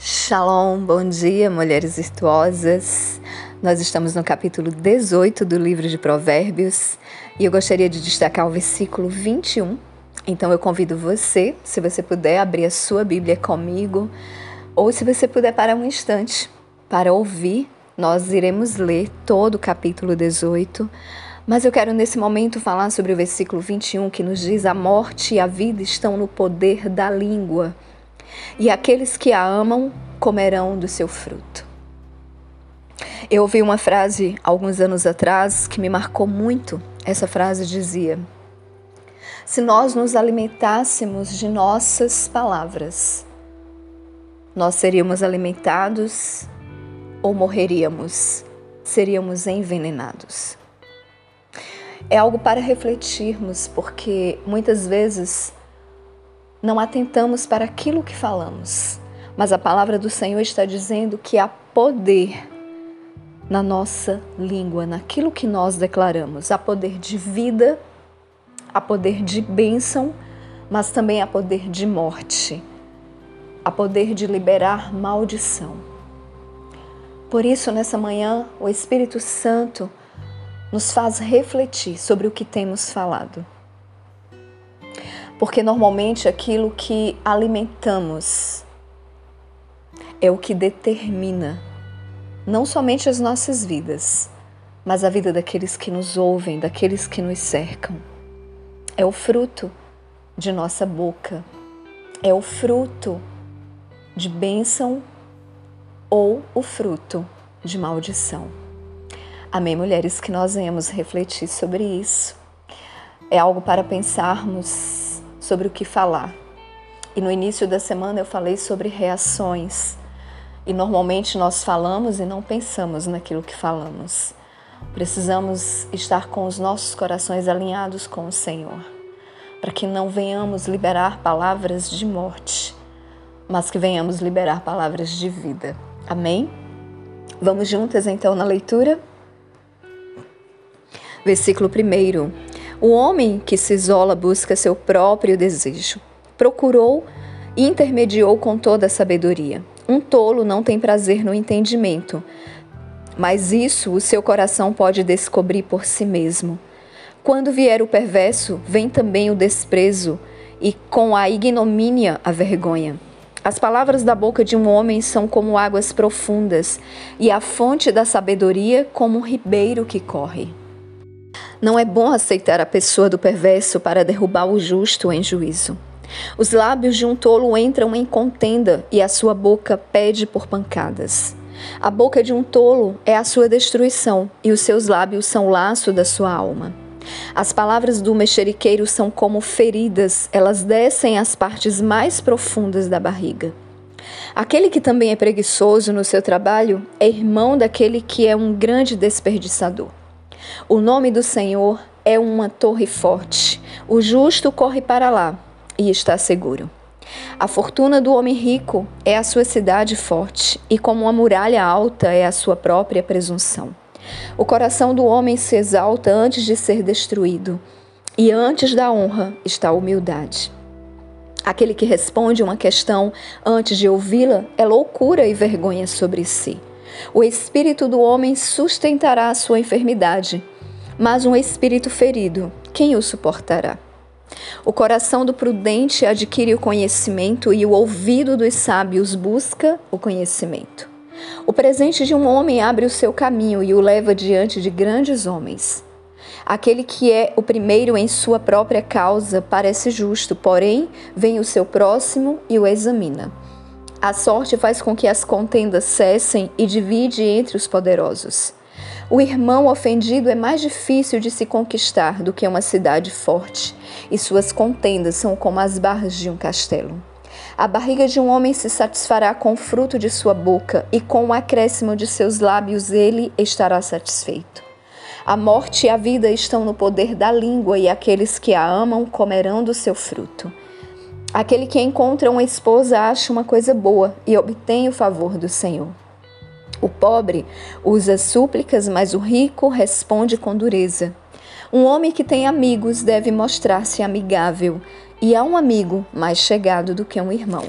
Shalom, bom dia, mulheres virtuosas. Nós estamos no capítulo 18 do livro de Provérbios e eu gostaria de destacar o versículo 21. Então eu convido você, se você puder, abrir a sua Bíblia comigo ou se você puder parar um instante para ouvir, nós iremos ler todo o capítulo 18. Mas eu quero nesse momento falar sobre o versículo 21 que nos diz: A morte e a vida estão no poder da língua e aqueles que a amam comerão do seu fruto. Eu ouvi uma frase alguns anos atrás que me marcou muito. Essa frase dizia: Se nós nos alimentássemos de nossas palavras, nós seríamos alimentados ou morreríamos, seríamos envenenados. É algo para refletirmos, porque muitas vezes não atentamos para aquilo que falamos, mas a palavra do Senhor está dizendo que há poder na nossa língua, naquilo que nós declaramos. Há poder de vida, há poder de bênção, mas também há poder de morte, há poder de liberar maldição. Por isso, nessa manhã, o Espírito Santo nos faz refletir sobre o que temos falado porque normalmente aquilo que alimentamos é o que determina não somente as nossas vidas, mas a vida daqueles que nos ouvem, daqueles que nos cercam. É o fruto de nossa boca, é o fruto de bênção ou o fruto de maldição. Amém, mulheres, que nós venhamos refletir sobre isso. É algo para pensarmos sobre o que falar. E no início da semana eu falei sobre reações. E normalmente nós falamos e não pensamos naquilo que falamos. Precisamos estar com os nossos corações alinhados com o Senhor, para que não venhamos liberar palavras de morte, mas que venhamos liberar palavras de vida. Amém? Vamos juntas então na leitura? Versículo 1. O homem que se isola busca seu próprio desejo. Procurou e intermediou com toda a sabedoria. Um tolo não tem prazer no entendimento, mas isso o seu coração pode descobrir por si mesmo. Quando vier o perverso, vem também o desprezo, e com a ignomínia a vergonha. As palavras da boca de um homem são como águas profundas, e a fonte da sabedoria como um ribeiro que corre. Não é bom aceitar a pessoa do perverso para derrubar o justo em juízo. Os lábios de um tolo entram em contenda e a sua boca pede por pancadas. A boca de um tolo é a sua destruição e os seus lábios são o laço da sua alma. As palavras do mexeriqueiro são como feridas, elas descem às partes mais profundas da barriga. Aquele que também é preguiçoso no seu trabalho é irmão daquele que é um grande desperdiçador. O nome do Senhor é uma torre forte. O justo corre para lá e está seguro. A fortuna do homem rico é a sua cidade forte, e como uma muralha alta é a sua própria presunção. O coração do homem se exalta antes de ser destruído, e antes da honra está a humildade. Aquele que responde uma questão antes de ouvi-la é loucura e vergonha sobre si. O espírito do homem sustentará a sua enfermidade, mas um espírito ferido, quem o suportará? O coração do prudente adquire o conhecimento e o ouvido dos sábios busca o conhecimento. O presente de um homem abre o seu caminho e o leva diante de grandes homens. Aquele que é o primeiro em sua própria causa parece justo, porém vem o seu próximo e o examina. A sorte faz com que as contendas cessem e divide entre os poderosos. O irmão ofendido é mais difícil de se conquistar do que uma cidade forte, e suas contendas são como as barras de um castelo. A barriga de um homem se satisfará com o fruto de sua boca, e com o acréscimo de seus lábios ele estará satisfeito. A morte e a vida estão no poder da língua, e aqueles que a amam comerão do seu fruto. Aquele que encontra uma esposa acha uma coisa boa e obtém o favor do Senhor. O pobre usa súplicas, mas o rico responde com dureza. Um homem que tem amigos deve mostrar-se amigável, e há um amigo mais chegado do que um irmão.